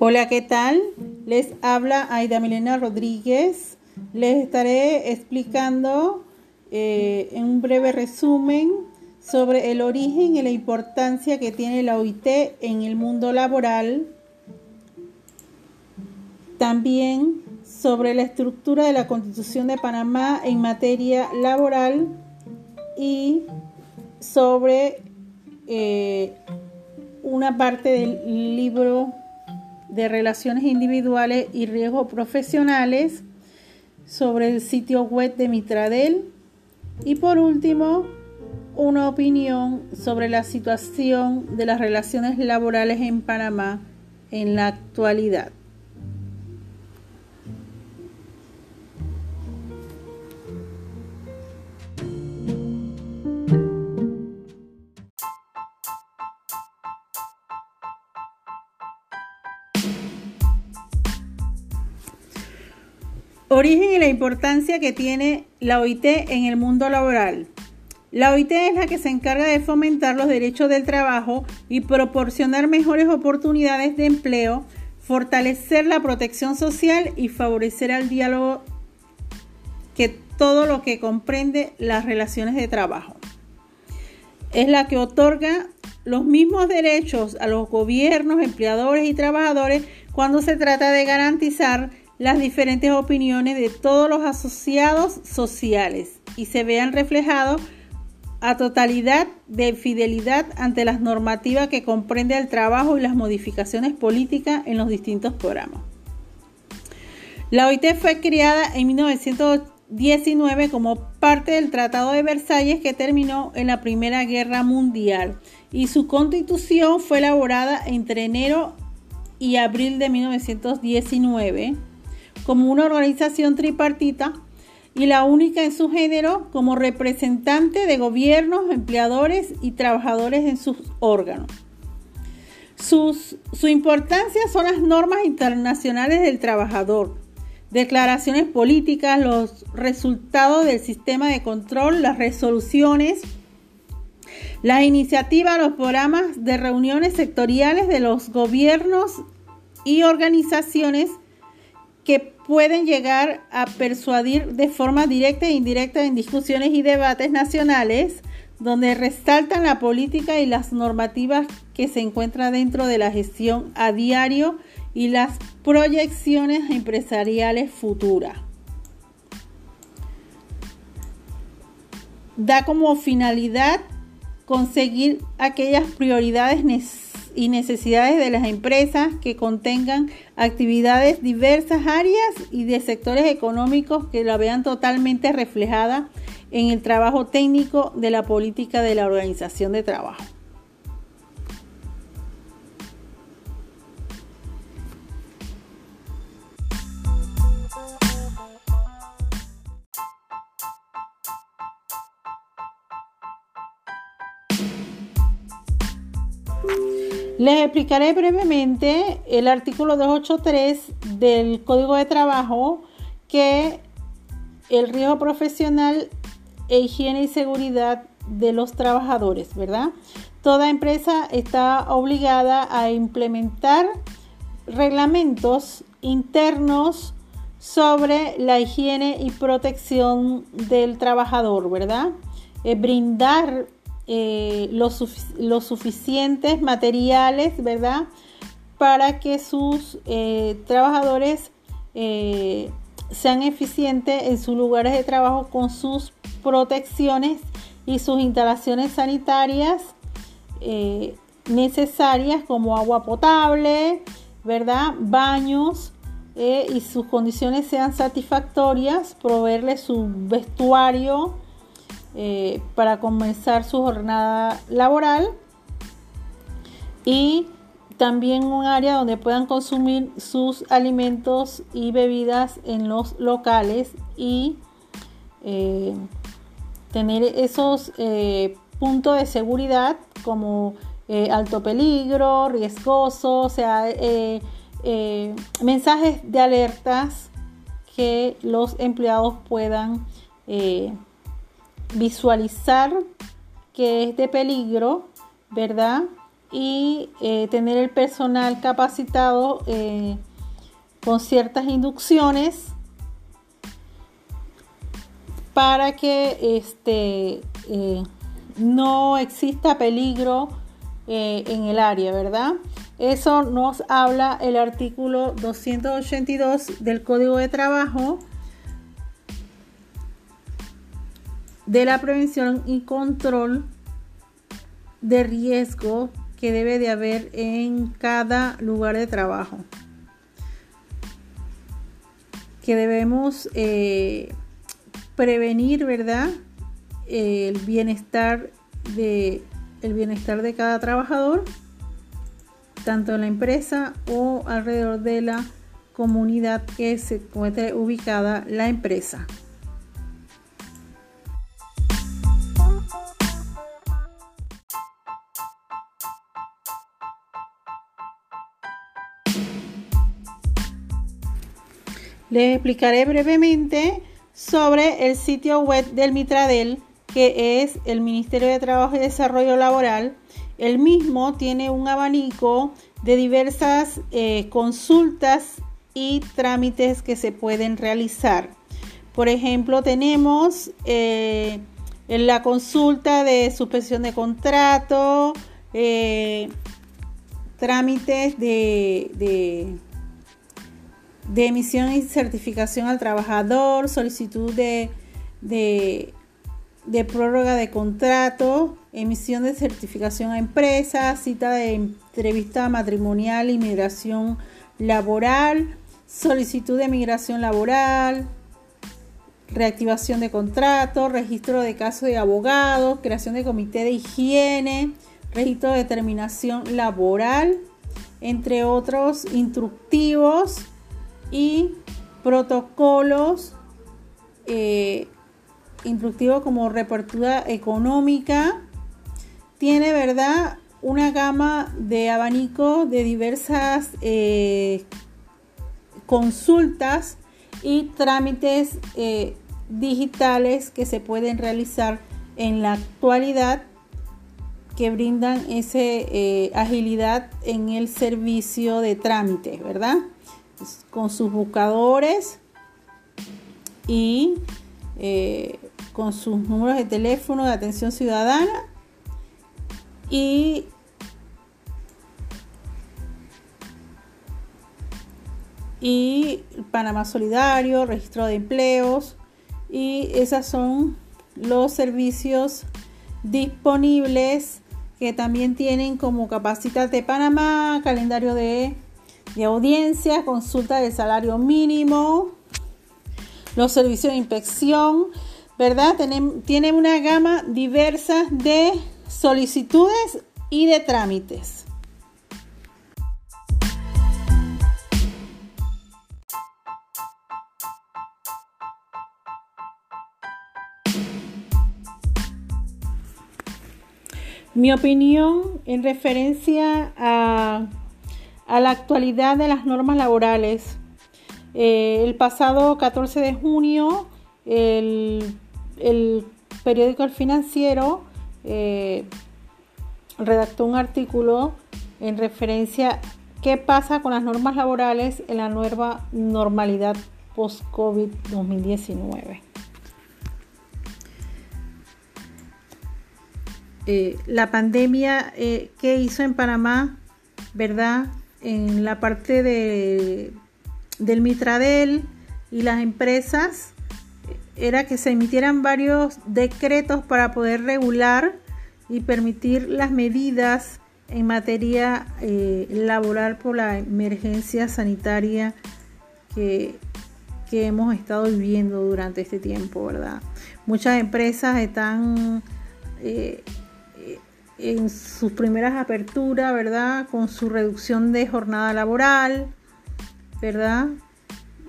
Hola, ¿qué tal? Les habla Aida Milena Rodríguez. Les estaré explicando eh, en un breve resumen sobre el origen y la importancia que tiene la OIT en el mundo laboral. También sobre la estructura de la Constitución de Panamá en materia laboral y sobre eh, una parte del libro de relaciones individuales y riesgos profesionales sobre el sitio web de Mitradel y por último una opinión sobre la situación de las relaciones laborales en Panamá en la actualidad. Origen y la importancia que tiene la OIT en el mundo laboral. La OIT es la que se encarga de fomentar los derechos del trabajo y proporcionar mejores oportunidades de empleo, fortalecer la protección social y favorecer el diálogo que todo lo que comprende las relaciones de trabajo. Es la que otorga los mismos derechos a los gobiernos, empleadores y trabajadores cuando se trata de garantizar las diferentes opiniones de todos los asociados sociales y se vean reflejados a totalidad de fidelidad ante las normativas que comprende el trabajo y las modificaciones políticas en los distintos programas. La OIT fue creada en 1919 como parte del Tratado de Versalles que terminó en la Primera Guerra Mundial y su constitución fue elaborada entre enero y abril de 1919 como una organización tripartita y la única en su género como representante de gobiernos, empleadores y trabajadores en sus órganos. su importancia son las normas internacionales del trabajador, declaraciones políticas, los resultados del sistema de control, las resoluciones, las iniciativas, los programas de reuniones sectoriales de los gobiernos y organizaciones que pueden llegar a persuadir de forma directa e indirecta en discusiones y debates nacionales donde resaltan la política y las normativas que se encuentran dentro de la gestión a diario y las proyecciones empresariales futuras. Da como finalidad conseguir aquellas prioridades necesarias y necesidades de las empresas que contengan actividades diversas áreas y de sectores económicos que la vean totalmente reflejada en el trabajo técnico de la política de la organización de trabajo. Les explicaré brevemente el artículo 283 del Código de Trabajo que el riesgo profesional e higiene y seguridad de los trabajadores, ¿verdad? Toda empresa está obligada a implementar reglamentos internos sobre la higiene y protección del trabajador, ¿verdad? Eh, brindar eh, los, suficientes materiales, ¿verdad? Para que sus eh, trabajadores eh, sean eficientes en sus lugares de trabajo con sus protecciones y sus instalaciones sanitarias necesarias como agua potable, ¿verdad? Baños y sus condiciones sean satisfactorias, proveerles su vestuario, eh, para comenzar su jornada laboral y también un área donde puedan consumir sus alimentos y bebidas en los locales y eh, tener esos eh, puntos de seguridad como alto peligro, riesgoso, o sea, mensajes de alertas que los empleados puedan visualizar que es de peligro, ¿verdad? y eh, tener el personal capacitado eh, con ciertas inducciones para que este, eh, no exista peligro en el área, ¿verdad? Eso nos habla el artículo 282 del Código de Trabajo de la prevención y control de riesgo que debe de haber en cada lugar de trabajo. Que debemos eh, prevenir, ¿verdad? el bienestar de el bienestar de cada trabajador, tanto en la empresa o alrededor de la comunidad que se encuentre ubicada la empresa. Les explicaré brevemente sobre el sitio web del Mitradel, que es el Ministerio de Trabajo y Desarrollo Laboral. El mismo tiene un abanico de diversas eh, consultas y trámites que se pueden realizar. Por ejemplo, tenemos eh, la consulta de suspensión de contrato, eh, trámites de de emisión y certificación al trabajador, solicitud de, de, prórroga de contrato, emisión de certificación a empresas, cita de entrevista matrimonial, inmigración laboral, solicitud de migración laboral, reactivación de contrato, registro de caso de abogados, creación de comité de higiene, registro de determinación laboral, entre otros instructivos y protocolos eh, instructivos como repartura económica. Tiene, ¿verdad? Una gama de abanico de diversas eh, consultas y trámites eh, digitales que se pueden realizar en la actualidad que brindan esa agilidad en el servicio de trámites, ¿verdad? Con sus buscadores y eh, con sus números de teléfono de atención ciudadana y y Panamá Solidario, registro de empleos y esos son los servicios disponibles que también tienen como capacidad de Panamá, calendario de de audiencia, consulta del salario mínimo, los servicios de inspección, ¿verdad? Tienen, una gama diversa de solicitudes y de trámites. Mi opinión en referencia a a la actualidad de las normas laborales. Eh, el pasado 14 de junio, el, periódico El Financiero eh, redactó un artículo en referencia a qué pasa con las normas laborales en la nueva normalidad post-COVID 2019. Eh, la pandemia que hizo en Panamá, ¿verdad? En la parte de, del Mitradel y las empresas era que se emitieran varios decretos para poder regular y permitir las medidas en materia eh, laboral por la emergencia sanitaria que, hemos estado viviendo durante este tiempo, ¿verdad? Muchas empresas están eh, en sus primeras aperturas, ¿verdad? Con su reducción de jornada laboral, ¿verdad?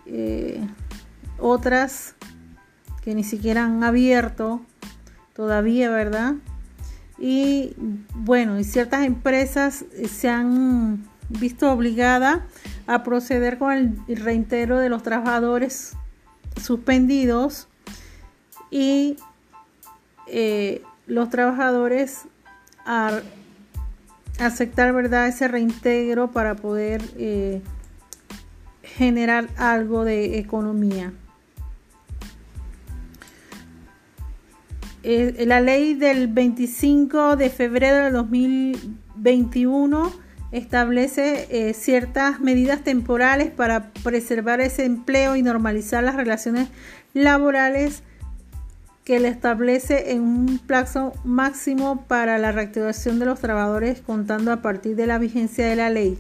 Eh, otras que ni siquiera han abierto todavía, ¿verdad? Y bueno, y ciertas empresas se han visto obligadas a proceder con el reintero de los trabajadores suspendidos y eh, los trabajadores aceptar, ¿verdad?, ese reintegro para poder eh, generar algo de economía. Eh, la ley del 25 de febrero de 2021 establece eh, ciertas medidas temporales para preservar ese empleo y normalizar las relaciones laborales que le establece un plazo máximo para la reactivación de los trabajadores contando a partir de la vigencia de la ley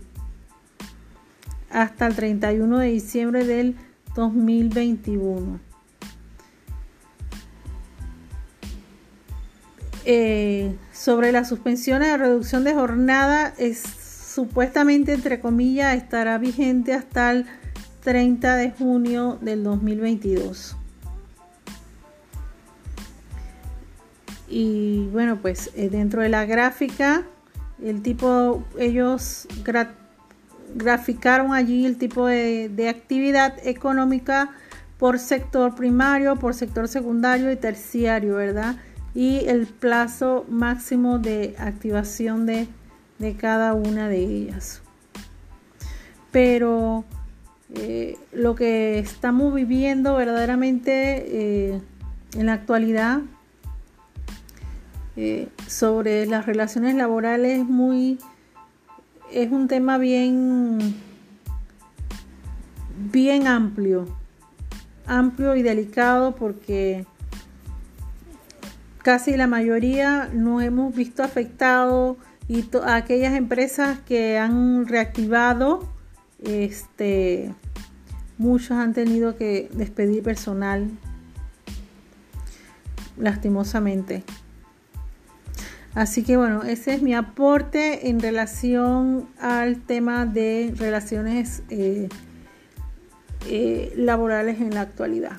hasta el 31 de diciembre del 2021. Eh, sobre las suspensiones de reducción de jornada, es supuestamente, entre comillas, estará vigente hasta el 30 de junio del 2022. Y bueno, pues eh, dentro de la gráfica, el tipo, ellos graficaron allí el tipo de, de actividad económica por sector primario, por sector secundario y terciario, ¿verdad? y el plazo máximo de activación de, cada una de ellas. Pero eh, lo que estamos viviendo verdaderamente eh, en la actualidad sobre las relaciones laborales es muy es un tema bien bien amplio amplio y delicado porque casi la mayoría no hemos visto afectado y aquellas empresas que han reactivado, este, muchos han tenido que despedir personal, lastimosamente. Así que bueno, ese es mi aporte en relación al tema de relaciones eh, eh, laborales en la actualidad.